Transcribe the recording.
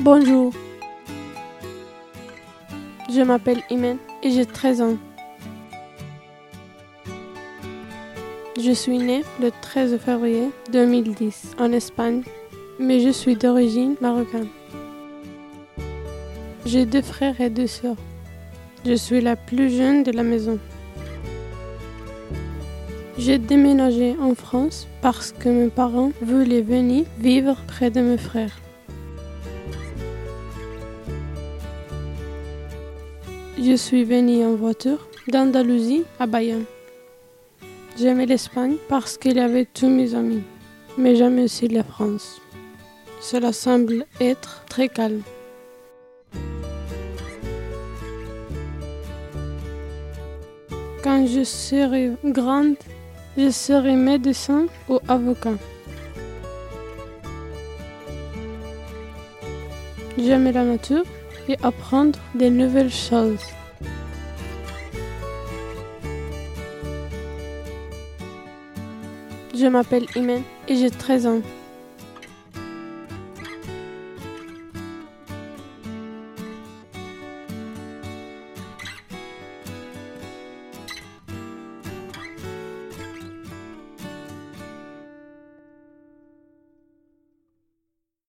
Bonjour. Je m'appelle Imen et j'ai 13 ans. Je suis née le 13 février 2010 en Espagne, mais je suis d'origine marocaine. J'ai deux frères et deux sœurs. Je suis la plus jeune de la maison. J'ai déménagé en France parce que mes parents voulaient venir vivre près de mes frères. Je suis venue en voiture d'Andalousie à Bayonne. J'aimais l'Espagne parce qu'il y avait tous mes amis, mais j'aime aussi la France. Cela semble être très calme. Quand je serai grande, je serai médecin ou avocat. J'aime la nature et apprendre des nouvelles choses. Je m'appelle Imen et j'ai 13 ans.